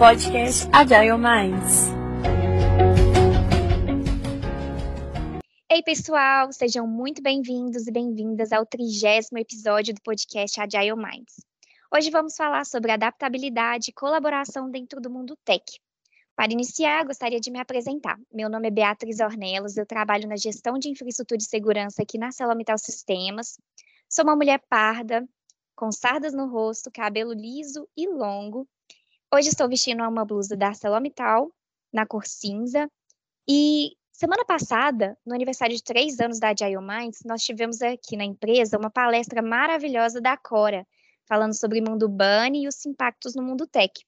podcast Agile Minds. Ei, pessoal, sejam muito bem-vindos e bem-vindas ao trigésimo episódio do podcast Agile Minds. Hoje vamos falar sobre adaptabilidade e colaboração dentro do mundo tech. Para iniciar, gostaria de me apresentar. Meu nome é Beatriz Ornelas, eu trabalho na gestão de infraestrutura e segurança aqui na Celomital Sistemas. Sou uma mulher parda, com sardas no rosto, cabelo liso e longo. Hoje estou vestindo uma blusa da ArcelorMittal, na cor cinza. E semana passada, no aniversário de três anos da Agile Minds, nós tivemos aqui na empresa uma palestra maravilhosa da Cora, falando sobre mundo bunny e os impactos no mundo tech.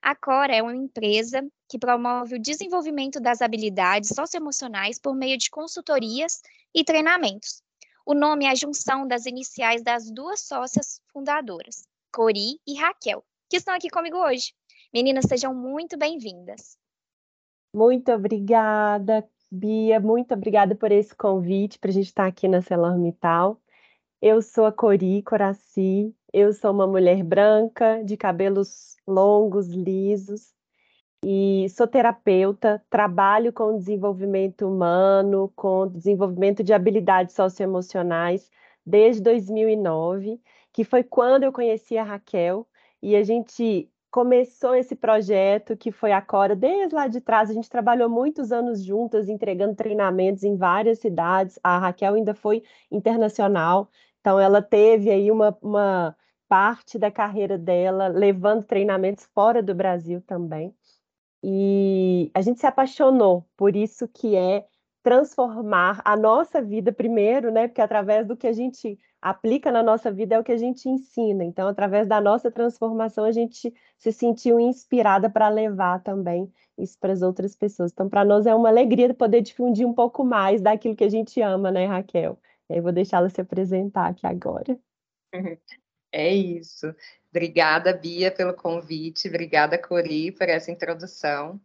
A Cora é uma empresa que promove o desenvolvimento das habilidades socioemocionais por meio de consultorias e treinamentos. O nome é a junção das iniciais das duas sócias fundadoras, Cori e Raquel, que estão aqui comigo hoje. Meninas, sejam muito bem-vindas. Muito obrigada, Bia. Muito obrigada por esse convite para a gente estar aqui na Celormital. Eu sou a Cori Coraci, eu sou uma mulher branca, de cabelos longos, lisos, e sou terapeuta, trabalho com desenvolvimento humano, com desenvolvimento de habilidades socioemocionais desde 2009, que foi quando eu conheci a Raquel e a gente começou esse projeto que foi a Cora desde lá de trás. A gente trabalhou muitos anos juntas, entregando treinamentos em várias cidades. A Raquel ainda foi internacional, então ela teve aí uma, uma parte da carreira dela levando treinamentos fora do Brasil também. E a gente se apaixonou por isso que é transformar a nossa vida primeiro, né? Porque através do que a gente aplica na nossa vida é o que a gente ensina. Então, através da nossa transformação, a gente se sentiu inspirada para levar também isso para as outras pessoas. Então, para nós é uma alegria poder difundir um pouco mais daquilo que a gente ama, né, Raquel? E aí vou deixá-la se apresentar aqui agora. É isso. Obrigada, Bia, pelo convite. Obrigada, Cori, por essa introdução.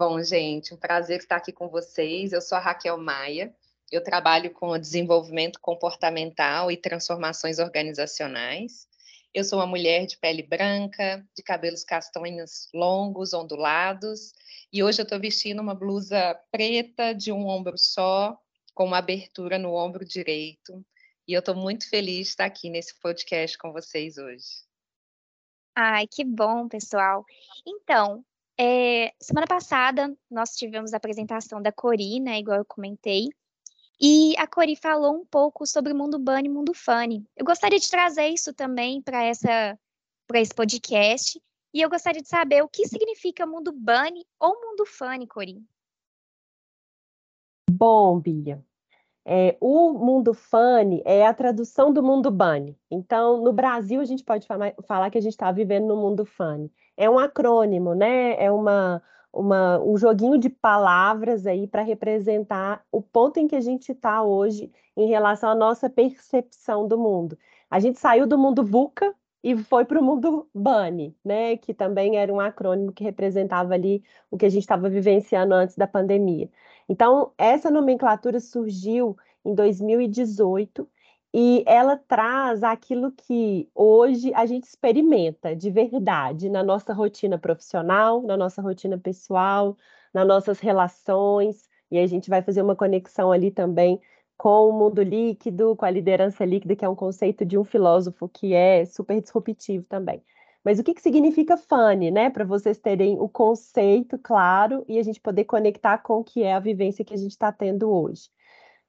Bom, gente, um prazer estar aqui com vocês. Eu sou a Raquel Maia. Eu trabalho com desenvolvimento comportamental e transformações organizacionais. Eu sou uma mulher de pele branca, de cabelos castanhos longos, ondulados, e hoje eu estou vestindo uma blusa preta de um ombro só, com uma abertura no ombro direito. E eu estou muito feliz de estar aqui nesse podcast com vocês hoje. Ai, que bom, pessoal. Então, é, semana passada nós tivemos a apresentação da Cori, né, igual eu comentei, e a Cori falou um pouco sobre o mundo bunny e mundo funny. Eu gostaria de trazer isso também para essa para esse podcast, e eu gostaria de saber o que significa mundo bunny ou mundo funny, Cori. Bom, Bia, é, o mundo funny é a tradução do mundo bunny. Então, no Brasil, a gente pode falar, falar que a gente está vivendo no mundo funny. É um acrônimo, né? É uma, uma, um joguinho de palavras aí para representar o ponto em que a gente está hoje em relação à nossa percepção do mundo. A gente saiu do mundo VUCA e foi para o mundo bunny, né? Que também era um acrônimo que representava ali o que a gente estava vivenciando antes da pandemia. Então, essa nomenclatura surgiu em 2018 e ela traz aquilo que hoje a gente experimenta de verdade na nossa rotina profissional, na nossa rotina pessoal, nas nossas relações, e a gente vai fazer uma conexão ali também com o mundo líquido, com a liderança líquida, que é um conceito de um filósofo que é super disruptivo também. Mas o que, que significa funny, né? Para vocês terem o conceito claro e a gente poder conectar com o que é a vivência que a gente está tendo hoje.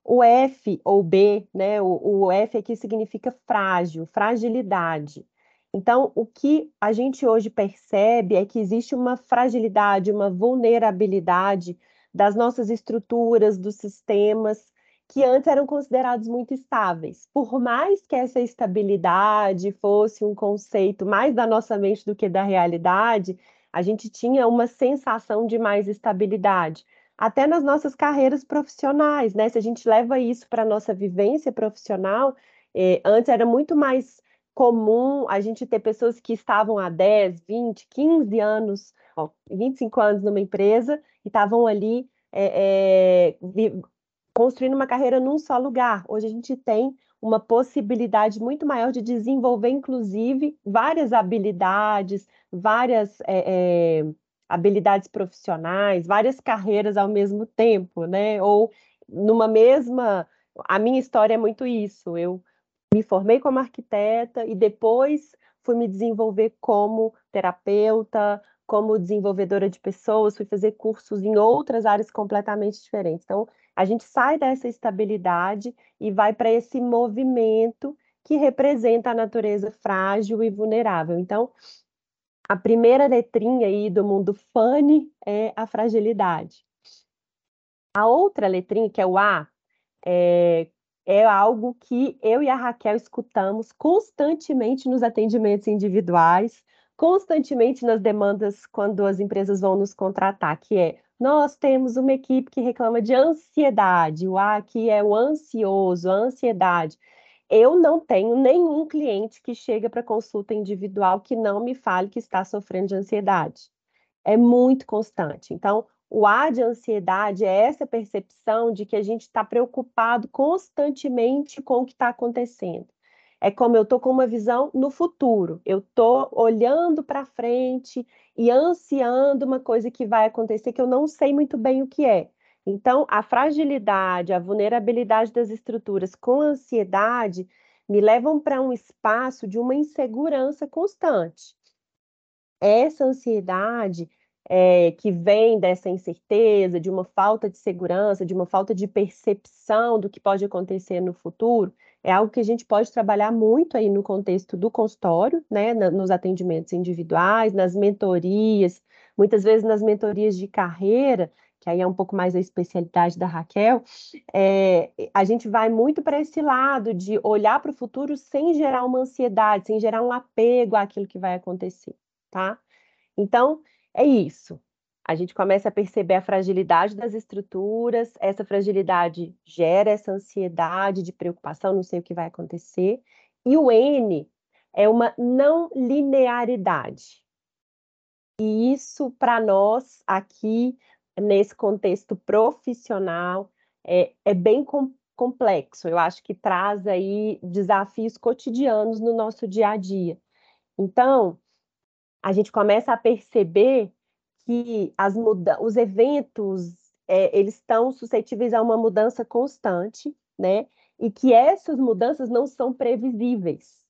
O F ou B, né? O, o F aqui significa frágil, fragilidade. Então, o que a gente hoje percebe é que existe uma fragilidade, uma vulnerabilidade das nossas estruturas, dos sistemas, que antes eram considerados muito estáveis. Por mais que essa estabilidade fosse um conceito mais da nossa mente do que da realidade, a gente tinha uma sensação de mais estabilidade. Até nas nossas carreiras profissionais, né? Se a gente leva isso para a nossa vivência profissional, eh, antes era muito mais comum a gente ter pessoas que estavam há 10, 20, 15 anos, ó, 25 anos numa empresa e estavam ali é, é, construindo uma carreira num só lugar. Hoje a gente tem uma possibilidade muito maior de desenvolver, inclusive, várias habilidades, várias é, é, habilidades profissionais, várias carreiras ao mesmo tempo, né? Ou numa mesma. A minha história é muito isso. Eu me formei como arquiteta e depois fui me desenvolver como terapeuta, como desenvolvedora de pessoas, fui fazer cursos em outras áreas completamente diferentes. Então, a gente sai dessa estabilidade e vai para esse movimento que representa a natureza frágil e vulnerável. Então, a primeira letrinha aí do mundo funny é a fragilidade. A outra letrinha, que é o A, é, é algo que eu e a Raquel escutamos constantemente nos atendimentos individuais, constantemente nas demandas quando as empresas vão nos contratar, que é nós temos uma equipe que reclama de ansiedade, o A aqui é o ansioso, a ansiedade. Eu não tenho nenhum cliente que chega para consulta individual que não me fale que está sofrendo de ansiedade. É muito constante. Então, o A de ansiedade é essa percepção de que a gente está preocupado constantemente com o que está acontecendo. É como eu estou com uma visão no futuro, eu estou olhando para frente e ansiando uma coisa que vai acontecer que eu não sei muito bem o que é. Então, a fragilidade, a vulnerabilidade das estruturas com ansiedade me levam para um espaço de uma insegurança constante. Essa ansiedade é, que vem dessa incerteza, de uma falta de segurança, de uma falta de percepção do que pode acontecer no futuro, é algo que a gente pode trabalhar muito aí no contexto do consultório, né, nos atendimentos individuais, nas mentorias, muitas vezes nas mentorias de carreira, que aí é um pouco mais a especialidade da Raquel, é, a gente vai muito para esse lado de olhar para o futuro sem gerar uma ansiedade, sem gerar um apego àquilo que vai acontecer, tá? Então, é isso. A gente começa a perceber a fragilidade das estruturas, essa fragilidade gera essa ansiedade de preocupação, não sei o que vai acontecer. E o N é uma não linearidade. E isso, para nós, aqui, nesse contexto profissional, é, é bem com, complexo. Eu acho que traz aí desafios cotidianos no nosso dia a dia. Então, a gente começa a perceber que as muda os eventos é, eles estão suscetíveis a uma mudança constante, né? E que essas mudanças não são previsíveis.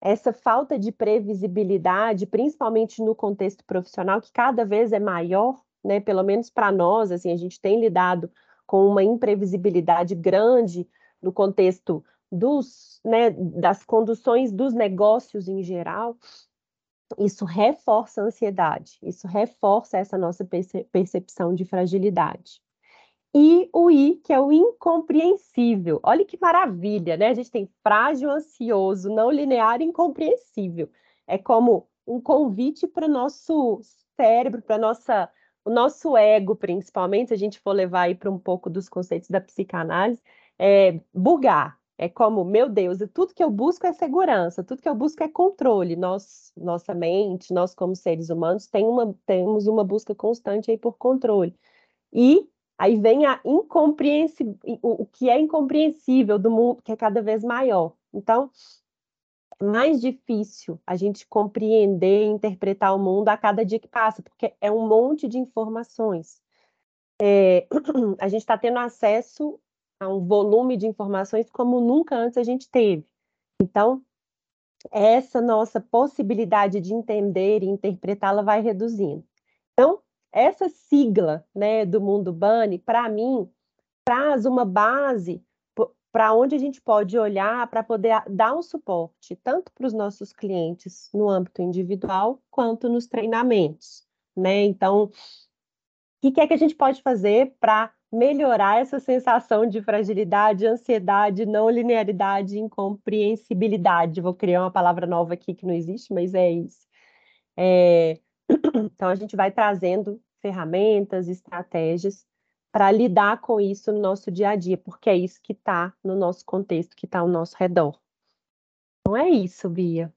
Essa falta de previsibilidade, principalmente no contexto profissional, que cada vez é maior, né? Pelo menos para nós, assim, a gente tem lidado com uma imprevisibilidade grande no contexto dos, né, das conduções dos negócios em geral, isso reforça a ansiedade, isso reforça essa nossa percepção de fragilidade. E o I, que é o incompreensível. Olha que maravilha, né? A gente tem frágil, ansioso, não linear e incompreensível. É como um convite para o nosso cérebro, para nossa o nosso ego, principalmente, se a gente for levar aí para um pouco dos conceitos da psicanálise, é bugar, é como, meu Deus, tudo que eu busco é segurança, tudo que eu busco é controle. Nós, nossa mente, nós como seres humanos, tem uma, temos uma busca constante aí por controle. E aí vem a incompreensível, o, que é incompreensível do mundo, que é cada vez maior. Então, mais difícil a gente compreender e interpretar o mundo a cada dia que passa, porque é um monte de informações. É, a gente está tendo acesso a um volume de informações como nunca antes a gente teve. Então, essa nossa possibilidade de entender e interpretá-la vai reduzindo. Então, essa sigla né, do mundo Bunny, para mim, traz uma base para onde a gente pode olhar para poder dar um suporte, tanto para os nossos clientes no âmbito individual, quanto nos treinamentos. Né? Então, o que, que é que a gente pode fazer para melhorar essa sensação de fragilidade, ansiedade, não linearidade, incompreensibilidade. Vou criar uma palavra nova aqui que não existe, mas é isso. É... Então, a gente vai trazendo ferramentas, estratégias para lidar com isso no nosso dia a dia, porque é isso que está no nosso contexto, que está ao nosso redor. Não é isso, Bia,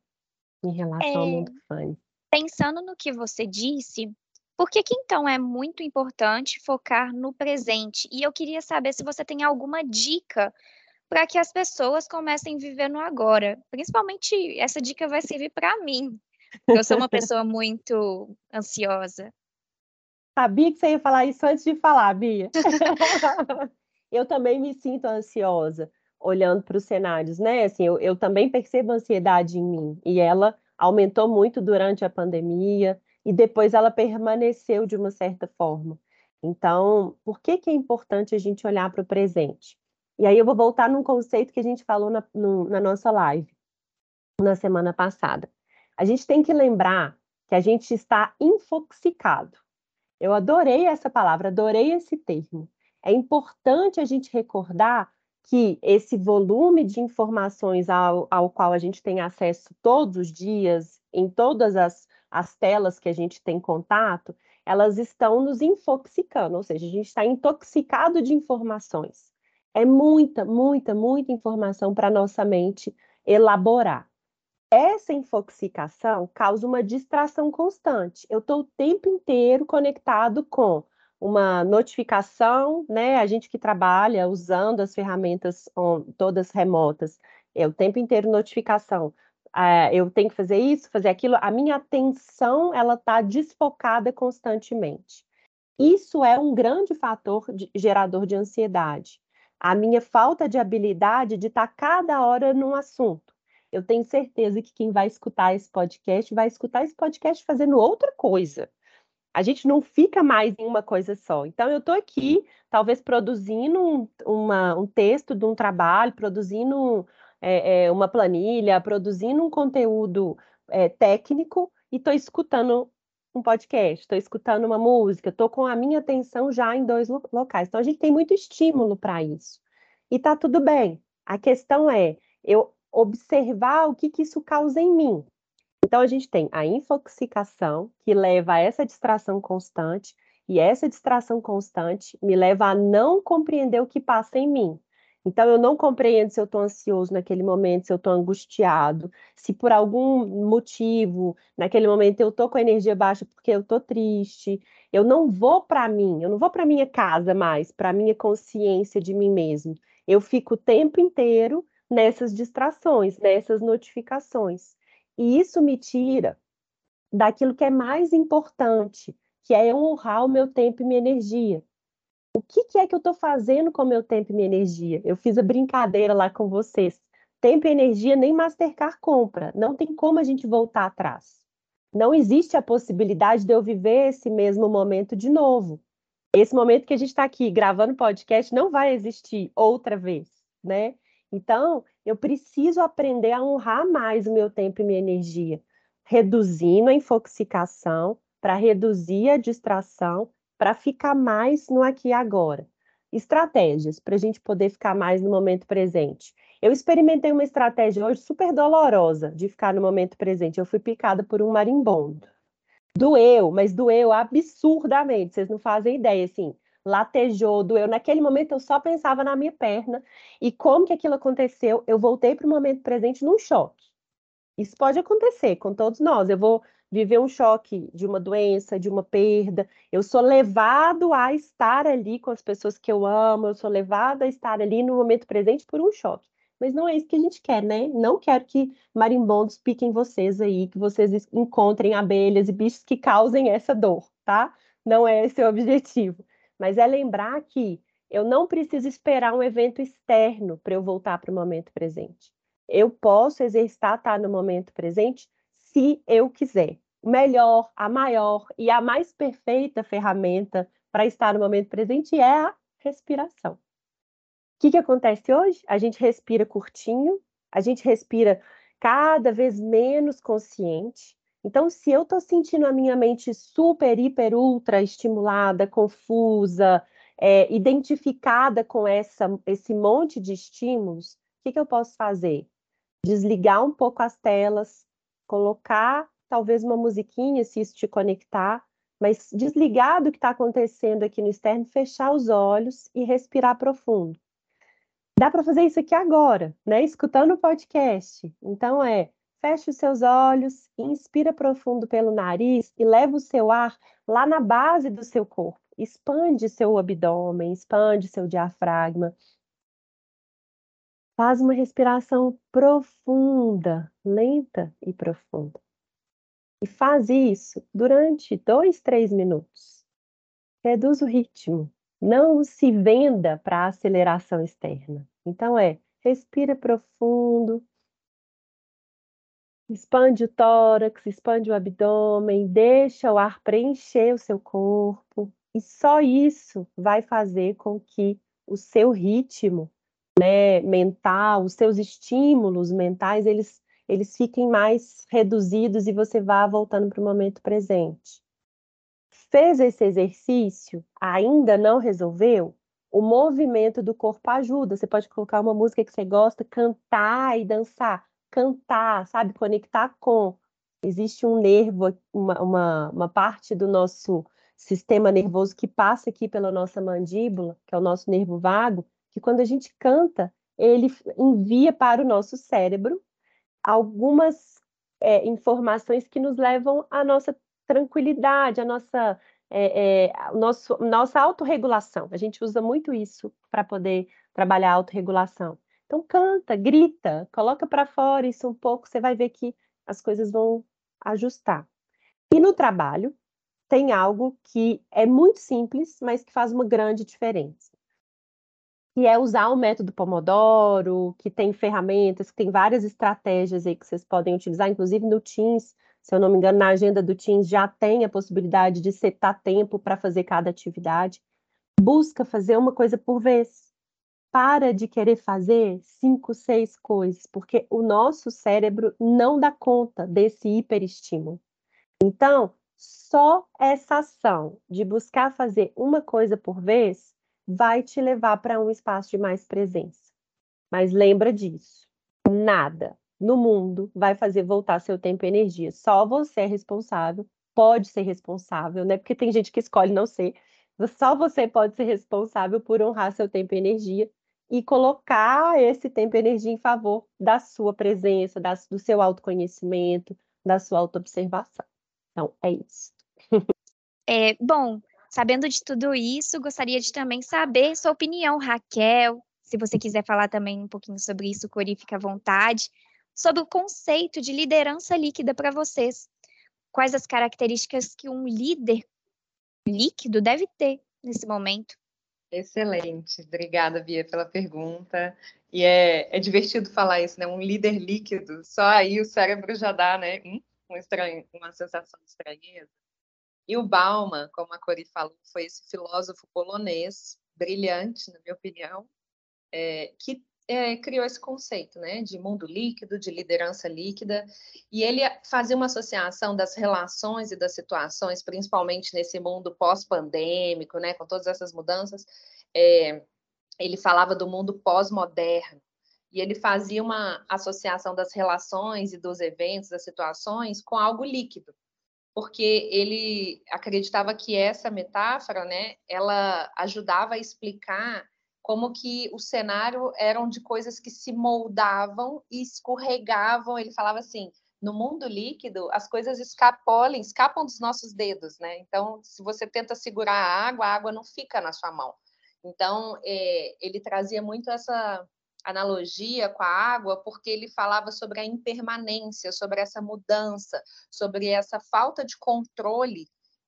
em relação é... ao mundo fã. Pensando no que você disse, por que, que então é muito importante focar no presente? E eu queria saber se você tem alguma dica para que as pessoas comecem a viver no agora. Principalmente essa dica vai servir para mim. Eu sou uma pessoa muito ansiosa. Sabia que você ia falar isso antes de falar, Bia. eu também me sinto ansiosa olhando para os cenários, né? Assim, eu, eu também percebo ansiedade em mim e ela aumentou muito durante a pandemia e depois ela permaneceu de uma certa forma. Então, por que, que é importante a gente olhar para o presente? E aí eu vou voltar num conceito que a gente falou na, no, na nossa live na semana passada. A gente tem que lembrar que a gente está infoxicado. Eu adorei essa palavra, adorei esse termo. É importante a gente recordar que esse volume de informações ao, ao qual a gente tem acesso todos os dias, em todas as, as telas que a gente tem contato, elas estão nos infoxicando, ou seja, a gente está intoxicado de informações. É muita, muita, muita informação para nossa mente elaborar. Essa infoxicação causa uma distração constante. Eu estou o tempo inteiro conectado com uma notificação, né? A gente que trabalha usando as ferramentas todas remotas, é o tempo inteiro notificação. Uh, eu tenho que fazer isso, fazer aquilo. A minha atenção ela está desfocada constantemente. Isso é um grande fator de, gerador de ansiedade. A minha falta de habilidade de estar tá cada hora num assunto. Eu tenho certeza que quem vai escutar esse podcast vai escutar esse podcast fazendo outra coisa a gente não fica mais em uma coisa só. Então, eu estou aqui, talvez produzindo um, uma, um texto de um trabalho, produzindo é, é, uma planilha, produzindo um conteúdo é, técnico e estou escutando um podcast, estou escutando uma música, estou com a minha atenção já em dois locais. Então, a gente tem muito estímulo para isso. E está tudo bem. A questão é eu observar o que, que isso causa em mim. Então, a gente tem a infoxicação, que leva a essa distração constante, e essa distração constante me leva a não compreender o que passa em mim. Então, eu não compreendo se eu estou ansioso naquele momento, se eu estou angustiado, se por algum motivo, naquele momento, eu estou com a energia baixa porque eu estou triste. Eu não vou para mim, eu não vou para minha casa mais, para minha consciência de mim mesmo. Eu fico o tempo inteiro nessas distrações, nessas notificações. E isso me tira daquilo que é mais importante, que é honrar o meu tempo e minha energia. O que, que é que eu estou fazendo com o meu tempo e minha energia? Eu fiz a brincadeira lá com vocês. Tempo e energia nem Mastercard compra. Não tem como a gente voltar atrás. Não existe a possibilidade de eu viver esse mesmo momento de novo. Esse momento que a gente está aqui gravando podcast não vai existir outra vez, né? Então, eu preciso aprender a honrar mais o meu tempo e minha energia, reduzindo a infoxicação, para reduzir a distração, para ficar mais no aqui e agora. Estratégias para a gente poder ficar mais no momento presente. Eu experimentei uma estratégia hoje super dolorosa de ficar no momento presente. Eu fui picada por um marimbondo. Doeu, mas doeu absurdamente. Vocês não fazem ideia, assim latejou, doeu. Naquele momento eu só pensava na minha perna e como que aquilo aconteceu. Eu voltei para o momento presente num choque. Isso pode acontecer com todos nós. Eu vou viver um choque de uma doença, de uma perda. Eu sou levado a estar ali com as pessoas que eu amo, eu sou levado a estar ali no momento presente por um choque. Mas não é isso que a gente quer, né? Não quero que marimbondos piquem vocês aí, que vocês encontrem abelhas e bichos que causem essa dor, tá? Não é esse o objetivo mas é lembrar que eu não preciso esperar um evento externo para eu voltar para o momento presente. Eu posso exercitar estar no momento presente se eu quiser. Melhor, a maior e a mais perfeita ferramenta para estar no momento presente é a respiração. O que, que acontece hoje? A gente respira curtinho, a gente respira cada vez menos consciente, então, se eu estou sentindo a minha mente super, hiper, ultra estimulada, confusa, é, identificada com essa, esse monte de estímulos, o que, que eu posso fazer? Desligar um pouco as telas, colocar talvez uma musiquinha, se isso te conectar, mas desligar do que está acontecendo aqui no externo, fechar os olhos e respirar profundo. Dá para fazer isso aqui agora, né? Escutando o podcast. Então é Feche os seus olhos, inspira profundo pelo nariz e leva o seu ar lá na base do seu corpo. Expande seu abdômen, expande seu diafragma. Faz uma respiração profunda, lenta e profunda. E faz isso durante dois, três minutos. reduz o ritmo. Não se venda para a aceleração externa. Então é, respira profundo, expande o tórax, expande o abdômen, deixa o ar preencher o seu corpo, e só isso vai fazer com que o seu ritmo né, mental, os seus estímulos mentais, eles, eles fiquem mais reduzidos e você vá voltando para o momento presente. Fez esse exercício, ainda não resolveu? O movimento do corpo ajuda. Você pode colocar uma música que você gosta, cantar e dançar. Cantar, sabe? Conectar com. Existe um nervo, uma, uma, uma parte do nosso sistema nervoso que passa aqui pela nossa mandíbula, que é o nosso nervo vago, que quando a gente canta, ele envia para o nosso cérebro algumas é, informações que nos levam à nossa tranquilidade, à nossa, é, é, nosso, nossa autorregulação. A gente usa muito isso para poder trabalhar a autorregulação. Então, canta, grita, coloca para fora isso um pouco, você vai ver que as coisas vão ajustar. E no trabalho, tem algo que é muito simples, mas que faz uma grande diferença que é usar o método Pomodoro, que tem ferramentas, que tem várias estratégias aí que vocês podem utilizar, inclusive no Teams, se eu não me engano, na agenda do Teams já tem a possibilidade de setar tempo para fazer cada atividade. Busca fazer uma coisa por vez. Para de querer fazer cinco, seis coisas, porque o nosso cérebro não dá conta desse hiperestímulo. Então, só essa ação de buscar fazer uma coisa por vez vai te levar para um espaço de mais presença. Mas lembra disso: nada no mundo vai fazer voltar seu tempo e energia. Só você é responsável, pode ser responsável, né? Porque tem gente que escolhe não ser. Só você pode ser responsável por honrar seu tempo e energia e colocar esse tempo e energia em favor da sua presença, da, do seu autoconhecimento, da sua autoobservação. Então, é isso. É, bom, Sabendo de tudo isso, gostaria de também saber sua opinião, Raquel. Se você quiser falar também um pouquinho sobre isso, Cori, fica à vontade. Sobre o conceito de liderança líquida para vocês. Quais as características que um líder líquido deve ter nesse momento? Excelente, obrigada, Bia, pela pergunta. E é, é divertido falar isso, né? Um líder líquido, só aí o cérebro já dá, né? Um, um estranho, uma sensação de estranheza. E o Bauman, como a Cori falou, foi esse filósofo polonês, brilhante, na minha opinião, é, que é, criou esse conceito né, de mundo líquido, de liderança líquida, e ele fazia uma associação das relações e das situações, principalmente nesse mundo pós-pandêmico, né, com todas essas mudanças. É, ele falava do mundo pós-moderno, e ele fazia uma associação das relações e dos eventos, das situações, com algo líquido porque ele acreditava que essa metáfora, né, ela ajudava a explicar como que o cenário eram de coisas que se moldavam e escorregavam. Ele falava assim, no mundo líquido, as coisas escapolem, escapam dos nossos dedos, né? Então, se você tenta segurar a água, a água não fica na sua mão. Então, é, ele trazia muito essa analogia com a água, porque ele falava sobre a impermanência, sobre essa mudança, sobre essa falta de controle,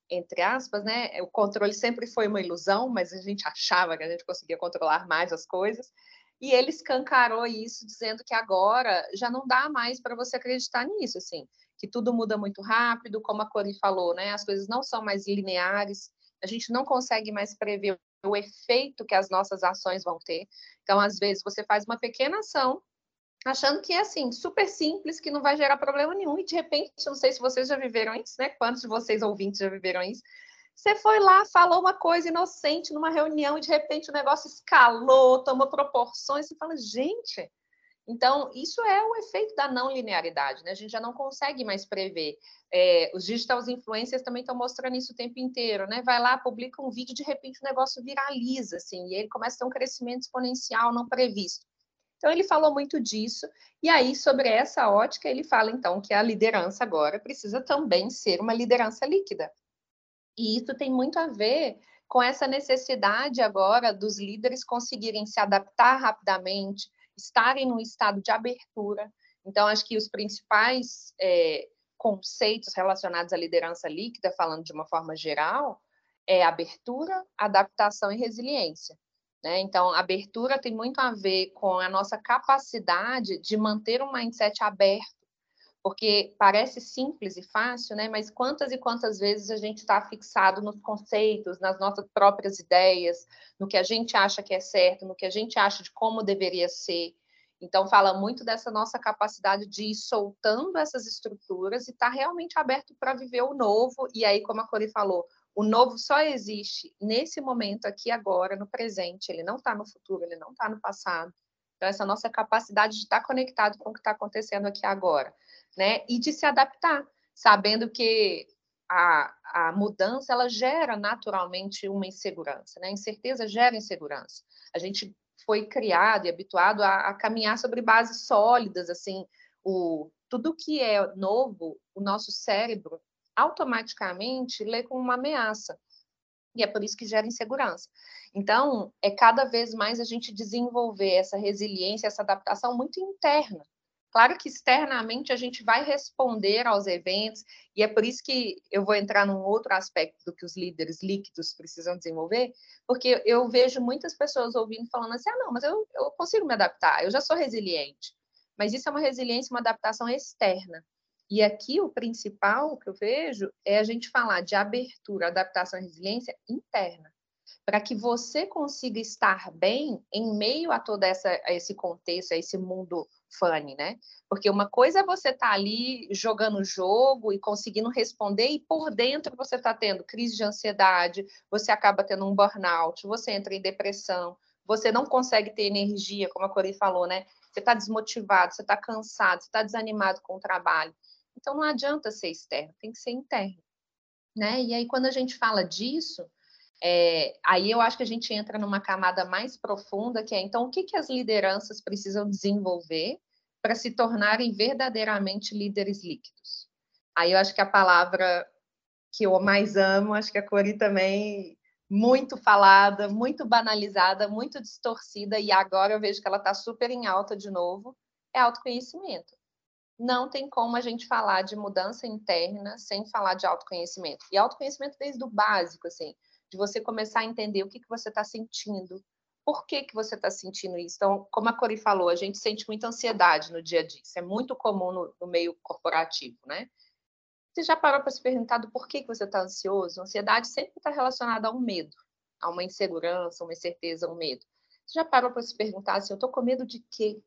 entre aspas, né? O controle sempre foi uma ilusão, mas a gente achava que a gente conseguia controlar mais as coisas. E ele escancarou isso, dizendo que agora já não dá mais para você acreditar nisso, assim, que tudo muda muito rápido, como a Cori falou, né? As coisas não são mais lineares, a gente não consegue mais prever o efeito que as nossas ações vão ter. Então, às vezes, você faz uma pequena ação, achando que é assim, super simples, que não vai gerar problema nenhum, e de repente, não sei se vocês já viveram isso, né? Quantos de vocês ouvintes já viveram isso? Você foi lá, falou uma coisa inocente numa reunião e de repente o negócio escalou, tomou proporções, você fala, gente, então, isso é o efeito da não linearidade, né? A gente já não consegue mais prever. É, os digital influencers também estão mostrando isso o tempo inteiro, né? Vai lá, publica um vídeo, de repente o negócio viraliza, assim, e ele começa a ter um crescimento exponencial não previsto. Então, ele falou muito disso, e aí, sobre essa ótica, ele fala, então, que a liderança agora precisa também ser uma liderança líquida. E isso tem muito a ver com essa necessidade agora dos líderes conseguirem se adaptar rapidamente, estarem num estado de abertura. Então, acho que os principais é, conceitos relacionados à liderança líquida, falando de uma forma geral, é abertura, adaptação e resiliência. Né? Então, abertura tem muito a ver com a nossa capacidade de manter um mindset aberto, porque parece simples e fácil, né? mas quantas e quantas vezes a gente está fixado nos conceitos, nas nossas próprias ideias, no que a gente acha que é certo, no que a gente acha de como deveria ser. Então, fala muito dessa nossa capacidade de ir soltando essas estruturas e estar tá realmente aberto para viver o novo. E aí, como a Cori falou, o novo só existe nesse momento aqui agora, no presente. Ele não está no futuro, ele não está no passado. Então, essa nossa capacidade de estar conectado com o que está acontecendo aqui agora, né? E de se adaptar, sabendo que a, a mudança ela gera naturalmente uma insegurança, né? Incerteza gera insegurança. A gente foi criado e habituado a, a caminhar sobre bases sólidas, assim, o tudo que é novo, o nosso cérebro automaticamente lê como uma ameaça. E é por isso que gera insegurança. Então, é cada vez mais a gente desenvolver essa resiliência, essa adaptação muito interna. Claro que externamente a gente vai responder aos eventos, e é por isso que eu vou entrar num outro aspecto do que os líderes líquidos precisam desenvolver, porque eu vejo muitas pessoas ouvindo falando assim: ah, não, mas eu, eu consigo me adaptar, eu já sou resiliente. Mas isso é uma resiliência, uma adaptação externa. E aqui o principal que eu vejo é a gente falar de abertura, adaptação e resiliência interna, para que você consiga estar bem em meio a todo essa, a esse contexto, a esse mundo funny, né? Porque uma coisa é você estar tá ali jogando jogo e conseguindo responder, e por dentro você está tendo crise de ansiedade, você acaba tendo um burnout, você entra em depressão, você não consegue ter energia, como a Cori falou, né? Você está desmotivado, você está cansado, você está desanimado com o trabalho. Então não adianta ser externo, tem que ser interno. Né? E aí, quando a gente fala disso, é, aí eu acho que a gente entra numa camada mais profunda, que é então o que, que as lideranças precisam desenvolver para se tornarem verdadeiramente líderes líquidos. Aí eu acho que a palavra que eu mais amo, acho que a Cori também muito falada, muito banalizada, muito distorcida, e agora eu vejo que ela está super em alta de novo, é autoconhecimento não tem como a gente falar de mudança interna sem falar de autoconhecimento. E autoconhecimento desde o básico, assim, de você começar a entender o que, que você está sentindo, por que, que você está sentindo isso. Então, como a Cori falou, a gente sente muita ansiedade no dia a dia, isso é muito comum no, no meio corporativo, né? Você já parou para se perguntar do porquê que você está ansioso? Ansiedade sempre está relacionada a um medo, a uma insegurança, uma incerteza, um medo. Você já parou para se perguntar assim, eu estou com medo de quê?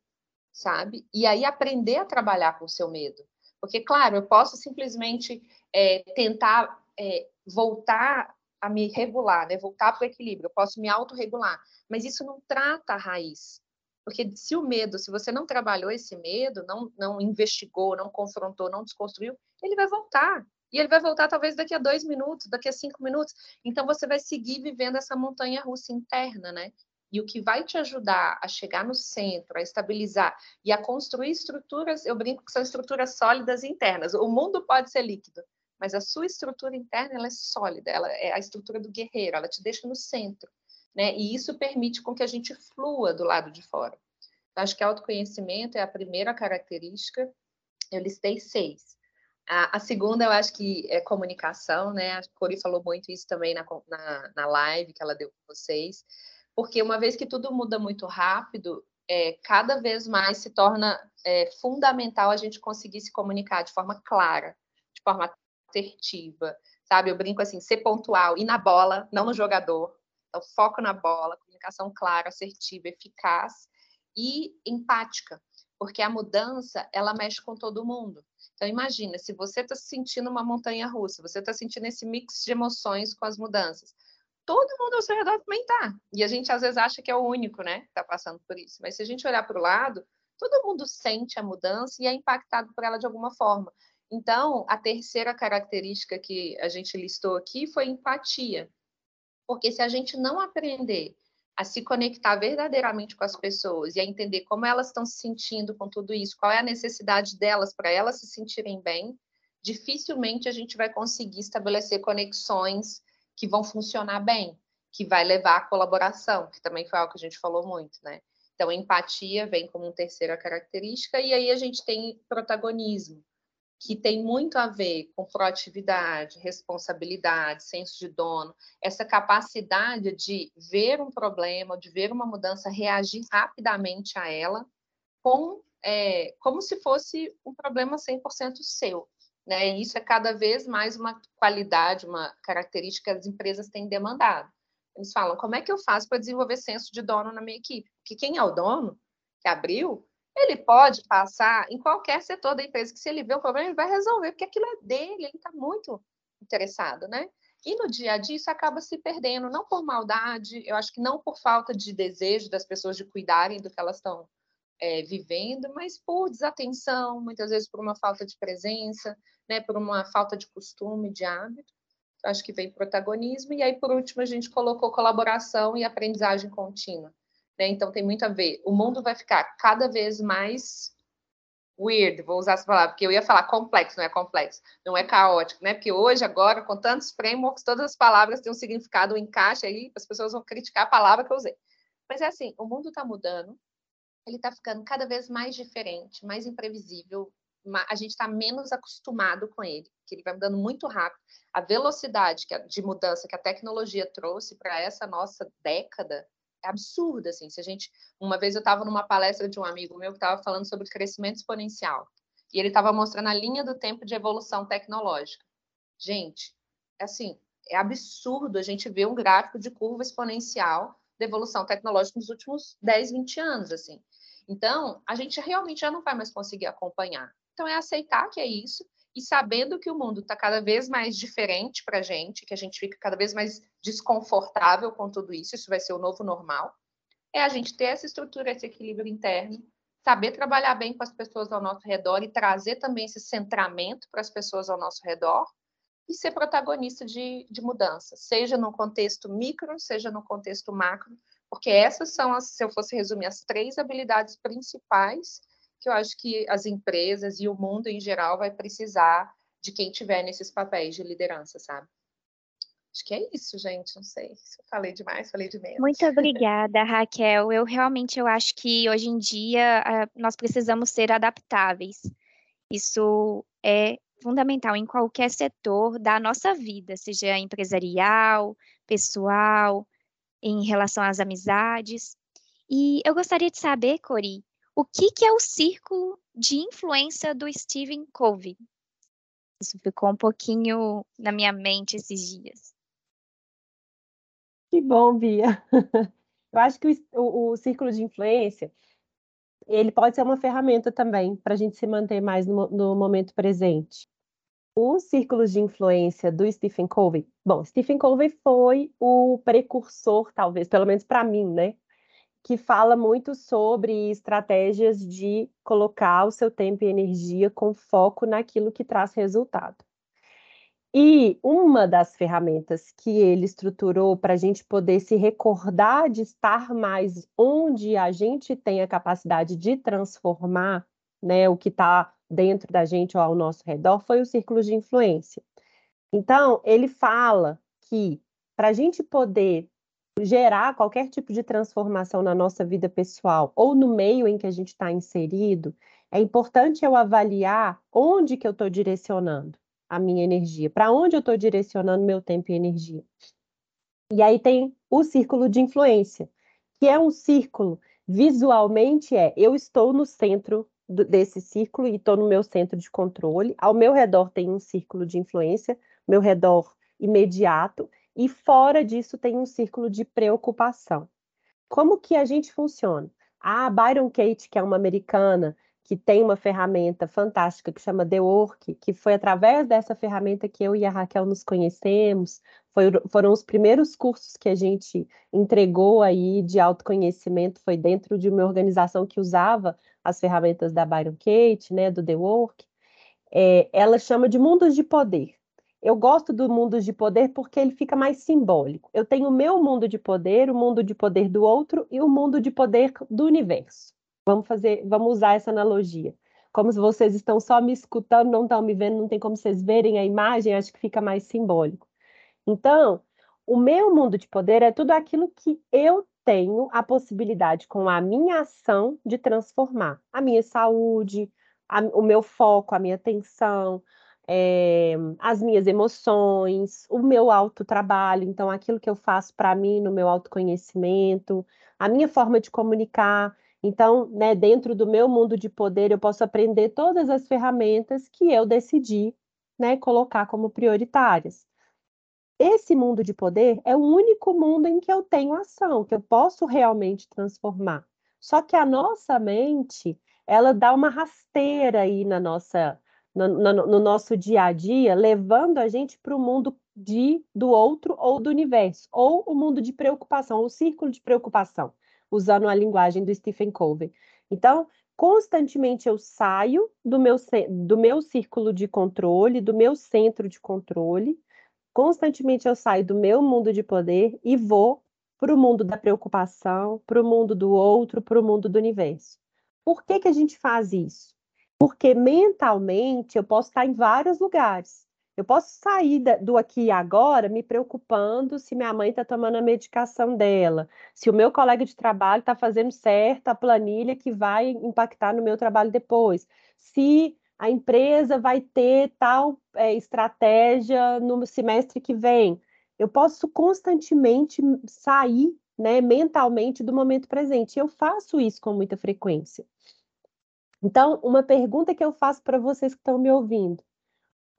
Sabe? E aí aprender a trabalhar com o seu medo. Porque, claro, eu posso simplesmente é, tentar é, voltar a me regular, né? voltar para o equilíbrio, eu posso me autorregular, mas isso não trata a raiz. Porque se o medo, se você não trabalhou esse medo, não, não investigou, não confrontou, não desconstruiu, ele vai voltar. E ele vai voltar talvez daqui a dois minutos, daqui a cinco minutos. Então você vai seguir vivendo essa montanha russa interna, né? E o que vai te ajudar a chegar no centro, a estabilizar e a construir estruturas, eu brinco que são estruturas sólidas internas. O mundo pode ser líquido, mas a sua estrutura interna ela é sólida, ela é a estrutura do guerreiro, ela te deixa no centro, né? E isso permite com que a gente flua do lado de fora. Então, acho que autoconhecimento é a primeira característica. Eu listei seis. A, a, segunda, eu acho que é comunicação, né? A Cori falou muito isso também na, na, na live que ela deu com vocês porque uma vez que tudo muda muito rápido, é, cada vez mais se torna é, fundamental a gente conseguir se comunicar de forma clara, de forma assertiva, sabe? Eu brinco assim, ser pontual, e na bola, não no jogador. Então, foco na bola, comunicação clara, assertiva, eficaz e empática, porque a mudança, ela mexe com todo mundo. Então, imagina, se você está sentindo uma montanha russa, você está sentindo esse mix de emoções com as mudanças, todo mundo ao seu redor também está. E a gente às vezes acha que é o único, né, que está passando por isso. Mas se a gente olhar para o lado, todo mundo sente a mudança e é impactado por ela de alguma forma. Então, a terceira característica que a gente listou aqui foi empatia. Porque se a gente não aprender a se conectar verdadeiramente com as pessoas e a entender como elas estão se sentindo com tudo isso, qual é a necessidade delas para elas se sentirem bem, dificilmente a gente vai conseguir estabelecer conexões que vão funcionar bem, que vai levar à colaboração, que também foi algo que a gente falou muito, né? Então, empatia vem como uma terceira característica, e aí a gente tem protagonismo. que tem muito a ver com proatividade, responsabilidade, senso de dono, essa capacidade de ver um problema, de ver uma mudança, reagir rapidamente a ela, com, é, como se fosse um problema 100% seu. Né? E isso é cada vez mais uma qualidade, uma característica que as empresas têm demandado. Eles falam, como é que eu faço para desenvolver senso de dono na minha equipe? Porque quem é o dono, que abriu, ele pode passar em qualquer setor da empresa, que se ele vê o problema, ele vai resolver, porque aquilo é dele, ele está muito interessado, né? E no dia a dia isso acaba se perdendo, não por maldade, eu acho que não por falta de desejo das pessoas de cuidarem do que elas estão é, vivendo, mas por desatenção, muitas vezes por uma falta de presença, né, por uma falta de costume, de hábito. Acho que vem protagonismo. E aí, por último, a gente colocou colaboração e aprendizagem contínua. Né? Então tem muito a ver. O mundo vai ficar cada vez mais weird, vou usar essa palavra, porque eu ia falar complexo, não é complexo, não é caótico, né? Porque hoje, agora, com tantos frameworks, todas as palavras têm um significado, um encaixe aí, as pessoas vão criticar a palavra que eu usei. Mas é assim, o mundo está mudando, ele está ficando cada vez mais diferente, mais imprevisível, a gente está menos acostumado com ele, que ele vai mudando muito rápido. A velocidade de mudança que a tecnologia trouxe para essa nossa década é absurda, assim. Se a gente, uma vez eu estava numa palestra de um amigo meu que estava falando sobre crescimento exponencial e ele estava mostrando a linha do tempo de evolução tecnológica. Gente, é assim, é absurdo a gente ver um gráfico de curva exponencial de evolução tecnológica nos últimos 10, 20 anos, assim. Então, a gente realmente já não vai mais conseguir acompanhar. Então, é aceitar que é isso e sabendo que o mundo está cada vez mais diferente para a gente, que a gente fica cada vez mais desconfortável com tudo isso, isso vai ser o novo normal, é a gente ter essa estrutura, esse equilíbrio interno, saber trabalhar bem com as pessoas ao nosso redor e trazer também esse centramento para as pessoas ao nosso redor e ser protagonista de, de mudança, seja no contexto micro, seja no contexto macro, porque essas são, as, se eu fosse resumir, as três habilidades principais que eu acho que as empresas e o mundo em geral vai precisar de quem tiver nesses papéis de liderança, sabe? Acho que é isso, gente. Não sei se eu falei demais, falei de menos. Muito obrigada, Raquel. Eu realmente eu acho que hoje em dia nós precisamos ser adaptáveis. Isso é fundamental em qualquer setor da nossa vida, seja empresarial, pessoal, em relação às amizades. E eu gostaria de saber, Cori, o que, que é o círculo de influência do Stephen Covey? Isso ficou um pouquinho na minha mente esses dias. Que bom, Bia. Eu acho que o, o, o círculo de influência ele pode ser uma ferramenta também para a gente se manter mais no, no momento presente. Os círculos de influência do Stephen Covey, bom, Stephen Covey foi o precursor, talvez, pelo menos para mim, né, que fala muito sobre estratégias de colocar o seu tempo e energia com foco naquilo que traz resultado. E uma das ferramentas que ele estruturou para a gente poder se recordar de estar mais onde a gente tem a capacidade de transformar né, o que está dentro da gente ou ao nosso redor foi o círculo de influência. Então, ele fala que para a gente poder gerar qualquer tipo de transformação na nossa vida pessoal ou no meio em que a gente está inserido, é importante eu avaliar onde que eu estou direcionando a minha energia, para onde eu estou direcionando meu tempo e energia. E aí tem o círculo de influência, que é um círculo, visualmente é, eu estou no centro do, desse círculo e estou no meu centro de controle, ao meu redor tem um círculo de influência, meu redor imediato, e fora disso tem um círculo de preocupação. Como que a gente funciona? A Byron Kate, que é uma americana que tem uma ferramenta fantástica que chama The Work, que foi através dessa ferramenta que eu e a Raquel nos conhecemos, foi, foram os primeiros cursos que a gente entregou aí de autoconhecimento, foi dentro de uma organização que usava as ferramentas da Byron Kate, né, do The Work. É, ela chama de mundos de poder. Eu gosto do mundo de poder porque ele fica mais simbólico. Eu tenho o meu mundo de poder, o mundo de poder do outro e o mundo de poder do universo. Vamos fazer, vamos usar essa analogia. Como vocês estão só me escutando, não estão me vendo, não tem como vocês verem a imagem, acho que fica mais simbólico. Então, o meu mundo de poder é tudo aquilo que eu tenho a possibilidade, com a minha ação, de transformar a minha saúde, a, o meu foco, a minha atenção, é, as minhas emoções, o meu autotrabalho, então aquilo que eu faço para mim no meu autoconhecimento, a minha forma de comunicar. Então, né, dentro do meu mundo de poder, eu posso aprender todas as ferramentas que eu decidi né, colocar como prioritárias. Esse mundo de poder é o único mundo em que eu tenho ação, que eu posso realmente transformar. Só que a nossa mente, ela dá uma rasteira aí na nossa no, no, no nosso dia a dia, levando a gente para o mundo de, do outro ou do universo, ou o mundo de preocupação, o círculo de preocupação, usando a linguagem do Stephen Covey. Então, constantemente eu saio do meu, do meu círculo de controle, do meu centro de controle, constantemente eu saio do meu mundo de poder e vou para o mundo da preocupação, para o mundo do outro, para o mundo do universo. Por que, que a gente faz isso? Porque mentalmente eu posso estar em vários lugares. Eu posso sair do aqui e agora me preocupando se minha mãe está tomando a medicação dela, se o meu colega de trabalho está fazendo certo a planilha que vai impactar no meu trabalho depois, se a empresa vai ter tal é, estratégia no semestre que vem. Eu posso constantemente sair né, mentalmente do momento presente. Eu faço isso com muita frequência. Então, uma pergunta que eu faço para vocês que estão me ouvindo: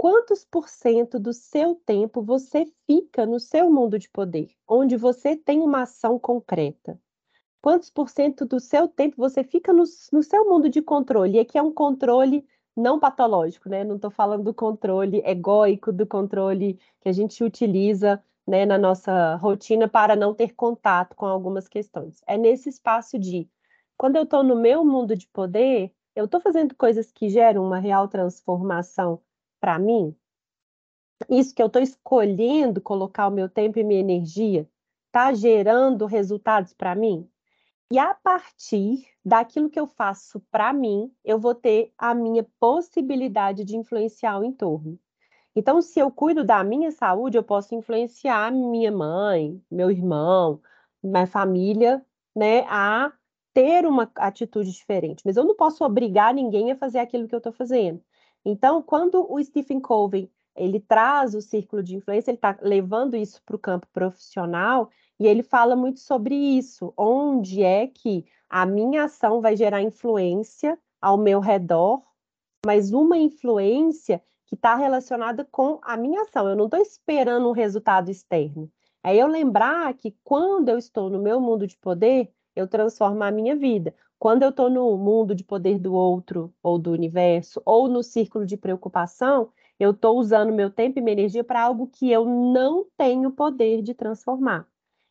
quantos por cento do seu tempo você fica no seu mundo de poder, onde você tem uma ação concreta? Quantos por cento do seu tempo você fica no, no seu mundo de controle? E aqui é um controle não patológico, né? Não estou falando do controle egóico, do controle que a gente utiliza né, na nossa rotina para não ter contato com algumas questões. É nesse espaço de quando eu estou no meu mundo de poder, eu estou fazendo coisas que geram uma real transformação para mim? Isso que eu estou escolhendo colocar o meu tempo e minha energia está gerando resultados para mim? E a partir daquilo que eu faço para mim, eu vou ter a minha possibilidade de influenciar o entorno. Então, se eu cuido da minha saúde, eu posso influenciar minha mãe, meu irmão, minha família, né, a ter uma atitude diferente, mas eu não posso obrigar ninguém a fazer aquilo que eu estou fazendo. Então, quando o Stephen Covey ele traz o círculo de influência, ele está levando isso para o campo profissional e ele fala muito sobre isso, onde é que a minha ação vai gerar influência ao meu redor, mas uma influência que está relacionada com a minha ação. Eu não estou esperando um resultado externo. É eu lembrar que quando eu estou no meu mundo de poder, eu transformo a minha vida. Quando eu estou no mundo de poder do outro, ou do universo, ou no círculo de preocupação, eu estou usando meu tempo e minha energia para algo que eu não tenho poder de transformar.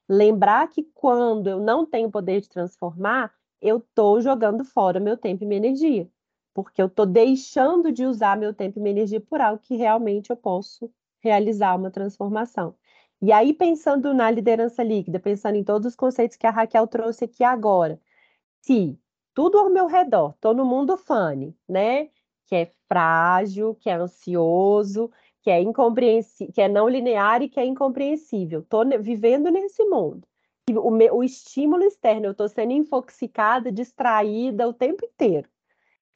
Lembrar que quando eu não tenho poder de transformar, eu estou jogando fora meu tempo e minha energia. Porque eu estou deixando de usar meu tempo e minha energia por algo que realmente eu posso realizar uma transformação. E aí, pensando na liderança líquida, pensando em todos os conceitos que a Raquel trouxe aqui agora, se tudo ao meu redor, estou no mundo fane, né? Que é frágil, que é ansioso, que é incompreensível, que é não linear e que é incompreensível. Estou vivendo nesse mundo. O, meu, o estímulo externo, eu estou sendo infoxicada, distraída o tempo inteiro.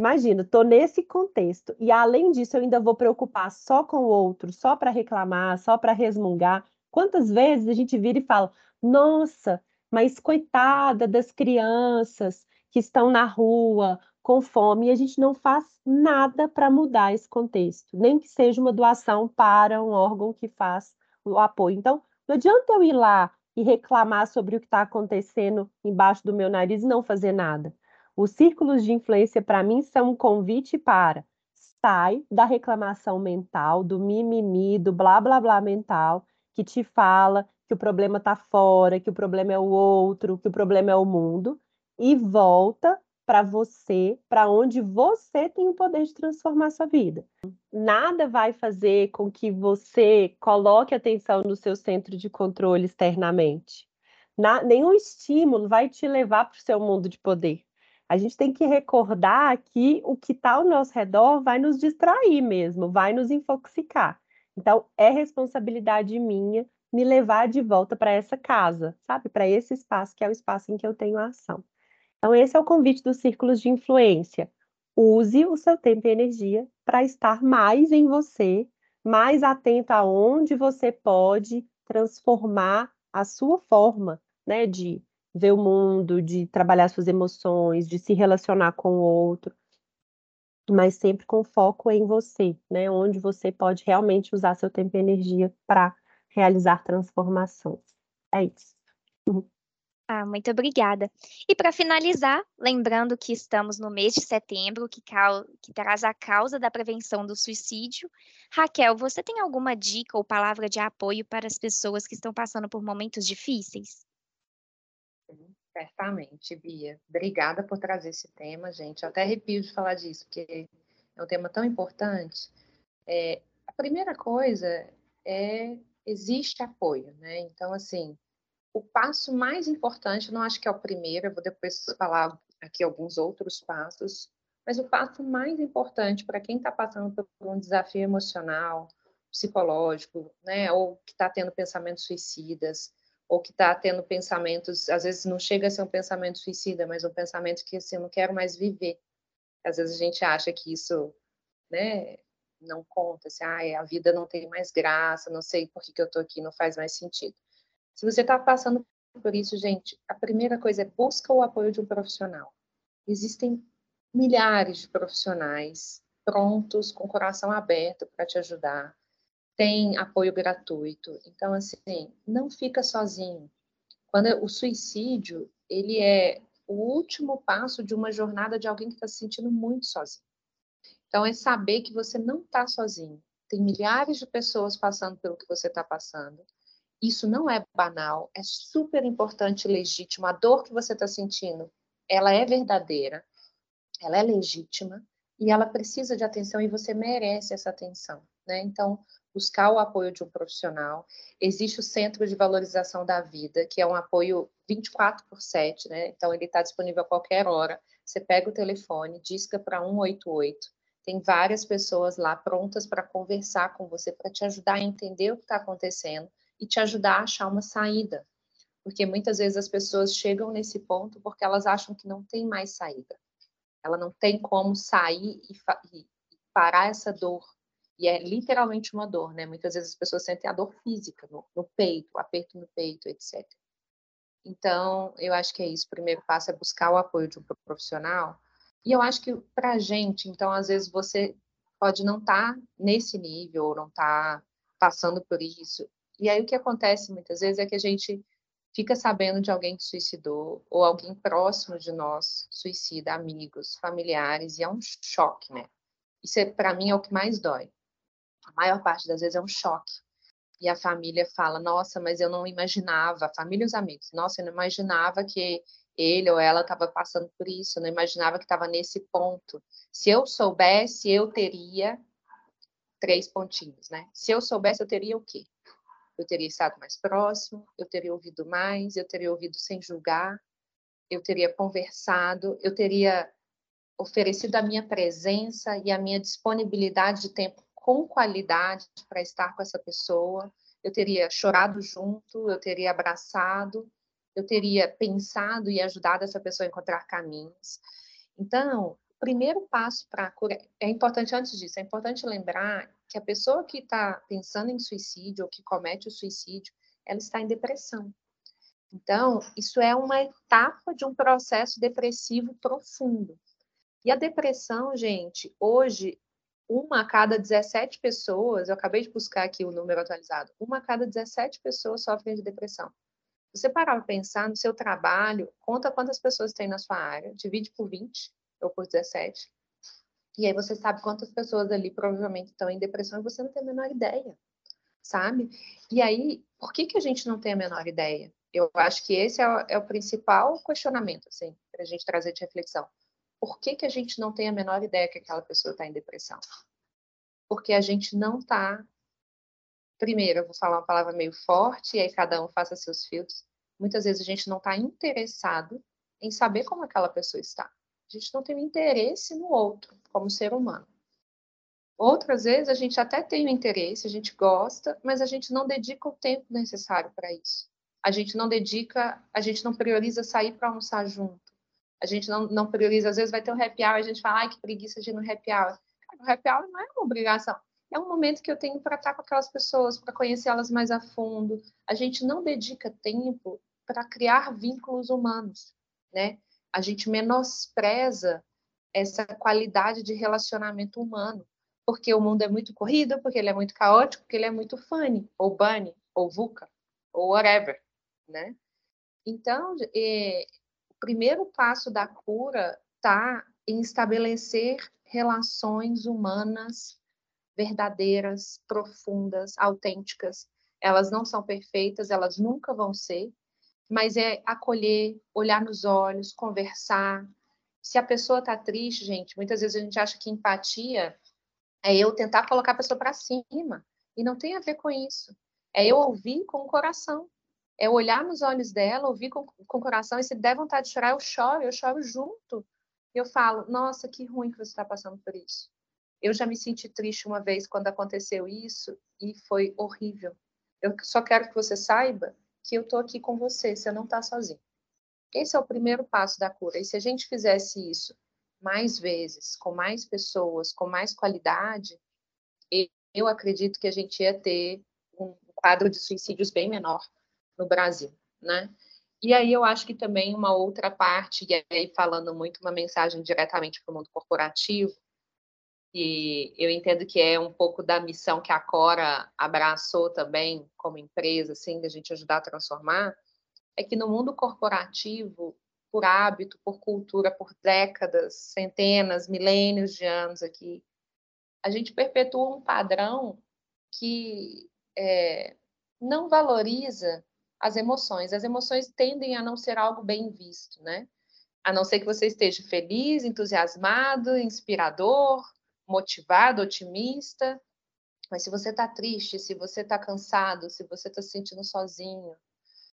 Imagina, estou nesse contexto e além disso eu ainda vou preocupar só com o outro, só para reclamar, só para resmungar. Quantas vezes a gente vira e fala: nossa, mas coitada das crianças que estão na rua com fome, e a gente não faz nada para mudar esse contexto, nem que seja uma doação para um órgão que faz o apoio. Então, não adianta eu ir lá e reclamar sobre o que está acontecendo embaixo do meu nariz e não fazer nada. Os círculos de influência, para mim, são um convite para sai da reclamação mental, do mimimi, do blá blá blá mental que te fala que o problema está fora, que o problema é o outro, que o problema é o mundo, e volta para você, para onde você tem o poder de transformar sua vida. Nada vai fazer com que você coloque atenção no seu centro de controle externamente. Na, nenhum estímulo vai te levar para o seu mundo de poder. A gente tem que recordar que o que está ao nosso redor vai nos distrair mesmo, vai nos infoxicar. Então, é responsabilidade minha me levar de volta para essa casa, sabe? Para esse espaço que é o espaço em que eu tenho a ação. Então, esse é o convite dos círculos de influência. use o seu tempo e energia para estar mais em você, mais atento aonde você pode transformar a sua forma, né, de ver o mundo, de trabalhar suas emoções, de se relacionar com o outro, mas sempre com foco em você, né, onde você pode realmente usar seu tempo e energia para realizar transformações. É isso. Ah, muito obrigada. E para finalizar, lembrando que estamos no mês de setembro, que, que, traz a causa da prevenção do suicídio. Raquel, você tem alguma dica ou palavra de apoio para as pessoas que estão passando por momentos difíceis? Certamente, Bia. Obrigada por trazer esse tema, gente. Eu até arrepio de falar disso, porque é um tema tão importante. É, a primeira coisa é existe apoio, né? Então, assim, o passo mais importante, não acho que é o primeiro, eu vou depois falar aqui alguns outros passos, mas o passo mais importante para quem está passando por um desafio emocional, psicológico, né, ou que está tendo pensamentos suicidas, ou que está tendo pensamentos, às vezes não chega a ser um pensamento suicida, mas um pensamento que assim, eu não quero mais viver. Às vezes a gente acha que isso, né, não conta, assim, ah, a vida não tem mais graça, não sei por que, que eu estou aqui, não faz mais sentido. Se você está passando por isso, gente, a primeira coisa é busca o apoio de um profissional. Existem milhares de profissionais prontos, com o coração aberto para te ajudar. Tem apoio gratuito. Então, assim, não fica sozinho. Quando o suicídio, ele é o último passo de uma jornada de alguém que está se sentindo muito sozinho. Então, é saber que você não está sozinho. Tem milhares de pessoas passando pelo que você está passando. Isso não é banal, é super importante e legítimo. A dor que você está sentindo, ela é verdadeira, ela é legítima e ela precisa de atenção e você merece essa atenção, né? Então, buscar o apoio de um profissional. Existe o Centro de Valorização da Vida, que é um apoio 24 por 7, né? Então, ele está disponível a qualquer hora. Você pega o telefone, disca para 188. Tem várias pessoas lá prontas para conversar com você, para te ajudar a entender o que está acontecendo e te ajudar a achar uma saída. Porque muitas vezes as pessoas chegam nesse ponto porque elas acham que não tem mais saída. Ela não tem como sair e, e parar essa dor. E é literalmente uma dor, né? Muitas vezes as pessoas sentem a dor física no, no peito, aperto no peito, etc. Então, eu acho que é isso. O primeiro passo é buscar o apoio de um profissional. E eu acho que para a gente, então, às vezes você pode não estar tá nesse nível, ou não estar tá passando por isso. E aí o que acontece muitas vezes é que a gente fica sabendo de alguém que suicidou ou alguém próximo de nós suicida, amigos, familiares, e é um choque, né? Isso é, para mim é o que mais dói. A maior parte das vezes é um choque. E a família fala: "Nossa, mas eu não imaginava", família e os amigos. "Nossa, eu não imaginava que ele ou ela estava passando por isso, eu não imaginava que estava nesse ponto. Se eu soubesse, eu teria três pontinhos, né? Se eu soubesse, eu teria o quê? eu teria estado mais próximo, eu teria ouvido mais, eu teria ouvido sem julgar, eu teria conversado, eu teria oferecido a minha presença e a minha disponibilidade de tempo com qualidade para estar com essa pessoa, eu teria chorado junto, eu teria abraçado, eu teria pensado e ajudado essa pessoa a encontrar caminhos. Então, o primeiro passo para a cura é importante antes disso, é importante lembrar que a pessoa que está pensando em suicídio ou que comete o suicídio, ela está em depressão. Então, isso é uma etapa de um processo depressivo profundo. E a depressão, gente, hoje, uma a cada 17 pessoas, eu acabei de buscar aqui o número atualizado, uma a cada 17 pessoas sofrem de depressão. Você parar para pensar no seu trabalho, conta quantas pessoas tem na sua área, divide por 20 ou por 17, e aí você sabe quantas pessoas ali provavelmente estão em depressão e você não tem a menor ideia, sabe? E aí, por que, que a gente não tem a menor ideia? Eu acho que esse é o, é o principal questionamento, assim, para a gente trazer de reflexão. Por que, que a gente não tem a menor ideia que aquela pessoa está em depressão? Porque a gente não está. Primeiro, eu vou falar uma palavra meio forte, e aí cada um faça seus filtros. Muitas vezes a gente não está interessado em saber como aquela pessoa está. A gente não tem interesse no outro como ser humano. Outras vezes a gente até tem o interesse, a gente gosta, mas a gente não dedica o tempo necessário para isso. A gente não dedica, a gente não prioriza sair para almoçar junto. A gente não, não prioriza, às vezes vai ter um happy hour, a gente fala, ai, que preguiça de ir no happy hour. o happy hour não é uma obrigação, é um momento que eu tenho para estar com aquelas pessoas, para conhecê-las mais a fundo. A gente não dedica tempo para criar vínculos humanos, né? A gente menospreza essa qualidade de relacionamento humano, porque o mundo é muito corrido, porque ele é muito caótico, porque ele é muito funny, ou bunny, ou VUCA, ou whatever, né? Então, é, o primeiro passo da cura está em estabelecer relações humanas verdadeiras, profundas, autênticas. Elas não são perfeitas, elas nunca vão ser, mas é acolher, olhar nos olhos, conversar. Se a pessoa está triste, gente, muitas vezes a gente acha que empatia é eu tentar colocar a pessoa para cima, e não tem a ver com isso. É eu ouvir com o coração. É olhar nos olhos dela, ouvir com, com o coração, e se der vontade de chorar, eu choro, eu choro junto. Eu falo, nossa, que ruim que você está passando por isso. Eu já me senti triste uma vez quando aconteceu isso e foi horrível. Eu só quero que você saiba que eu estou aqui com você, você não está sozinho. Esse é o primeiro passo da cura. E se a gente fizesse isso mais vezes, com mais pessoas, com mais qualidade, eu acredito que a gente ia ter um quadro de suicídios bem menor no Brasil, né? E aí eu acho que também uma outra parte, e aí falando muito uma mensagem diretamente para o mundo corporativo, e eu entendo que é um pouco da missão que a Cora abraçou também como empresa, assim, da gente ajudar a transformar, é que no mundo corporativo, por hábito, por cultura, por décadas, centenas, milênios de anos aqui, a gente perpetua um padrão que é, não valoriza as emoções. As emoções tendem a não ser algo bem visto, né? A não ser que você esteja feliz, entusiasmado, inspirador, motivado, otimista, mas se você está triste, se você está cansado, se você está se sentindo sozinho,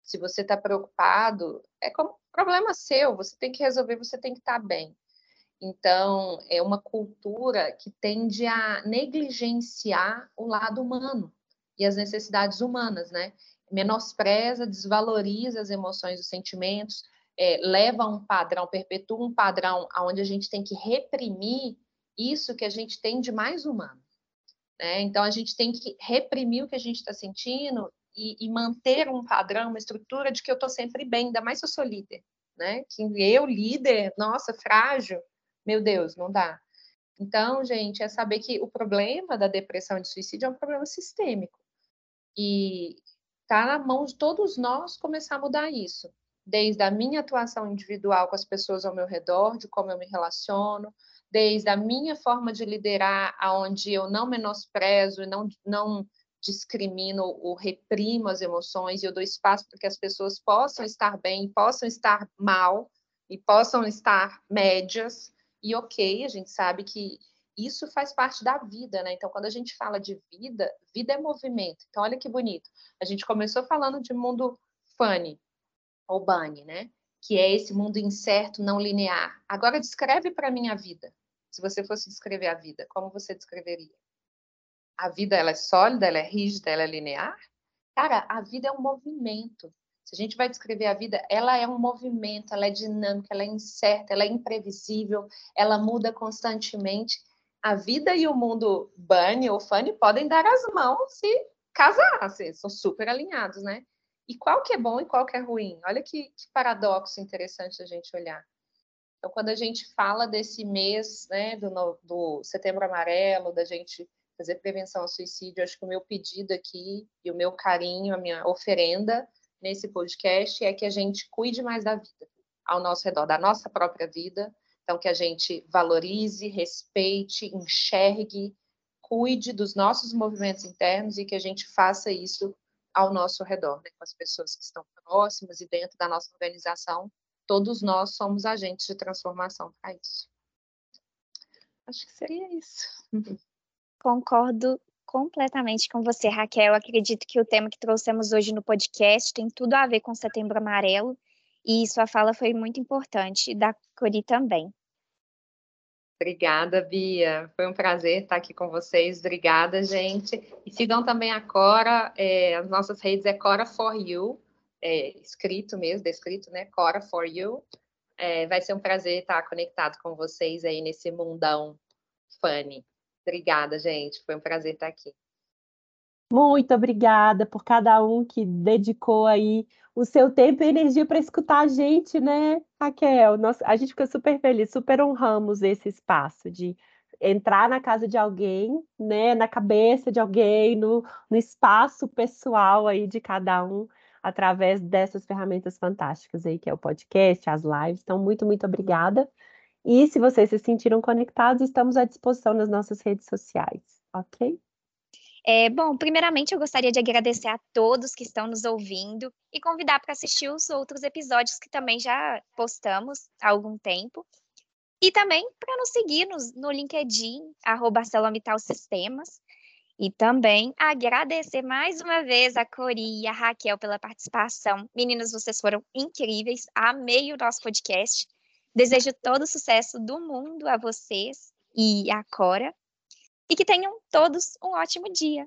se você está preocupado, é como problema seu, você tem que resolver, você tem que estar tá bem. Então, é uma cultura que tende a negligenciar o lado humano e as necessidades humanas, né? Menospreza, desvaloriza as emoções, os sentimentos, é, leva a um padrão, perpetua um padrão onde a gente tem que reprimir isso que a gente tem de mais humano. Né? Então, a gente tem que reprimir o que a gente está sentindo e, e, manter um padrão, uma estrutura de que eu estou sempre bem, ainda mais se eu sou líder. Né? Que eu, líder, nossa, frágil, meu Deus, não dá. Então, gente, é saber que o problema da depressão e do suicídio é um problema sistêmico. E está na mão de todos nós começar a mudar isso. Desde a minha atuação individual com as pessoas ao meu redor, de como eu me relaciono, desde a minha forma de liderar, aonde eu não menosprezo e não, não discrimino ou reprimo as emoções, e eu dou espaço para que as pessoas possam estar bem, possam estar mal e possam estar médias, e ok, a gente sabe que isso faz parte da vida, né? Então, quando a gente fala de vida, vida é movimento. Então, olha que bonito. A gente começou falando de mundo funny, ou bunny, né? Que é esse mundo incerto, não linear. Agora, descreve para mim a vida. Se você fosse descrever a vida, como você descreveria? A vida ela é sólida, ela é rígida, ela é linear? Cara, a vida é um movimento. Se a gente vai descrever a vida, ela é um movimento, ela é dinâmica, ela é incerta, ela é imprevisível, ela muda constantemente. A vida e o mundo Bunny ou Funny podem dar as mãos e casar, assim, são super alinhados, né? E qual que é bom e qual que é ruim? Olha que, que paradoxo interessante a gente olhar. Então, quando a gente fala desse mês, né, do, do Setembro Amarelo, da gente fazer prevenção ao suicídio, acho que o meu pedido aqui e o meu carinho, a minha oferenda nesse podcast é que a gente cuide mais da vida ao nosso redor, da nossa própria vida. Então, que a gente valorize, respeite, enxergue, cuide dos nossos movimentos internos e que a gente faça isso ao nosso redor, né, com as pessoas que estão próximas e dentro da nossa organização, todos nós somos agentes de transformação para isso. Acho que seria isso. Concordo completamente com você, Raquel. Acredito que o tema que trouxemos hoje no podcast tem tudo a ver com Setembro Amarelo e sua fala foi muito importante, da Cori também. Obrigada, Bia. Foi um prazer estar aqui com vocês. Obrigada, gente. E sigam também a Cora. É, as nossas redes é Cora for You é, escrito mesmo, descrito, né? Cora for You. é, vai ser um prazer estar conectado com vocês aí nesse mundão funny. Obrigada, gente. Foi um prazer estar aqui. Muito obrigada por cada um que dedicou aí o seu tempo e energia para escutar a gente, né, Raquel? A gente fica super feliz, super honramos esse espaço de entrar na casa de alguém, né, na cabeça de alguém, no, no espaço pessoal aí de cada um, através dessas ferramentas fantásticas aí, que é o podcast, as lives. Então, muito, muito obrigada. E se vocês se sentiram conectados, estamos à disposição nas nossas redes sociais, ok? É, bom, primeiramente eu gostaria de agradecer a todos que estão nos ouvindo e convidar para assistir os outros episódios que também já postamos há algum tempo. E também para nos seguir no, no LinkedIn, arroba Sistemas. E também agradecer mais uma vez a Cori e a Raquel pela participação. Meninas, vocês foram incríveis. Amei o nosso podcast. Desejo todo o sucesso do mundo a vocês e a Cora e que tenham todos um ótimo dia.